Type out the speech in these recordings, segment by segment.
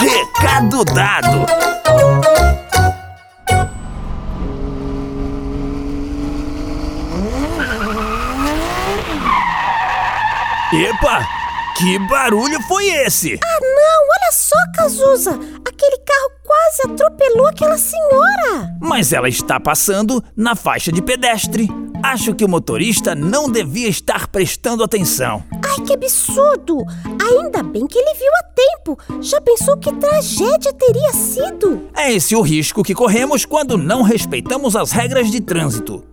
Recado dado! Epa! Que barulho foi esse? Ah, não! Olha só, Cazuza! Aquele carro quase atropelou aquela senhora! Mas ela está passando na faixa de pedestre. Acho que o motorista não devia estar prestando atenção. Ai, que absurdo! Ainda bem que ele viu a tempo. Já pensou que tragédia teria sido? É esse o risco que corremos quando não respeitamos as regras de trânsito.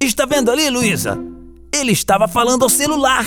Está vendo ali, Luísa? Ele estava falando ao celular.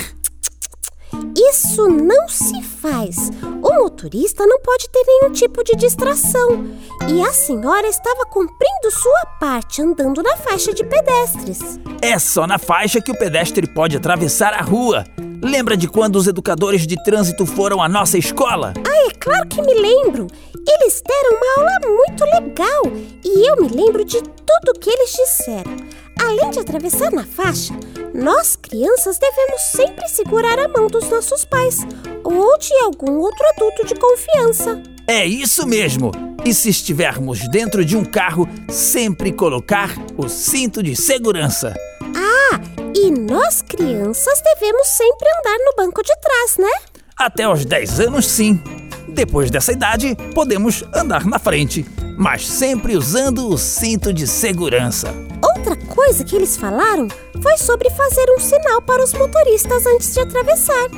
Isso não se faz. O motorista não pode ter nenhum tipo de distração. E a senhora estava cumprindo sua parte andando na faixa de pedestres. É só na faixa que o pedestre pode atravessar a rua. Lembra de quando os educadores de trânsito foram à nossa escola? Ah, é claro que me lembro. Eles deram uma aula muito legal e eu me lembro de tudo o que eles disseram. Além de atravessar na faixa, nós crianças devemos sempre segurar a mão dos nossos pais ou de algum outro adulto de confiança. É isso mesmo! E se estivermos dentro de um carro, sempre colocar o cinto de segurança. Ah, e nós crianças devemos sempre andar no banco de trás, né? Até os 10 anos, sim. Depois dessa idade, podemos andar na frente, mas sempre usando o cinto de segurança. Outra coisa que eles falaram foi sobre fazer um sinal para os motoristas antes de atravessar.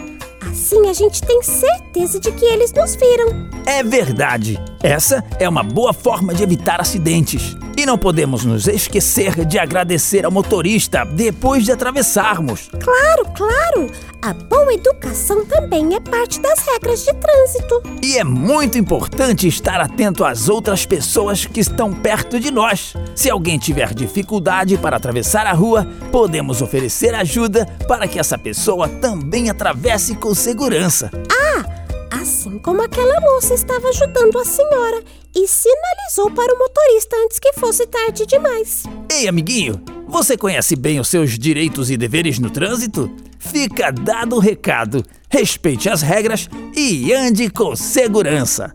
Assim a gente tem certeza de que eles nos viram. É verdade. Essa é uma boa forma de evitar acidentes. E não podemos nos esquecer de agradecer ao motorista depois de atravessarmos. Claro, claro! A boa educação também é parte das regras de trânsito. E é muito importante estar atento às outras pessoas que estão perto de nós. Se alguém tiver dificuldade para atravessar a rua, podemos oferecer ajuda para que essa pessoa também atravesse com segurança. Ah! Assim como aquela moça estava ajudando a senhora e sinalizou para o motorista antes que fosse tarde demais. Ei, amiguinho, você conhece bem os seus direitos e deveres no trânsito? Fica dado o recado. Respeite as regras e ande com segurança.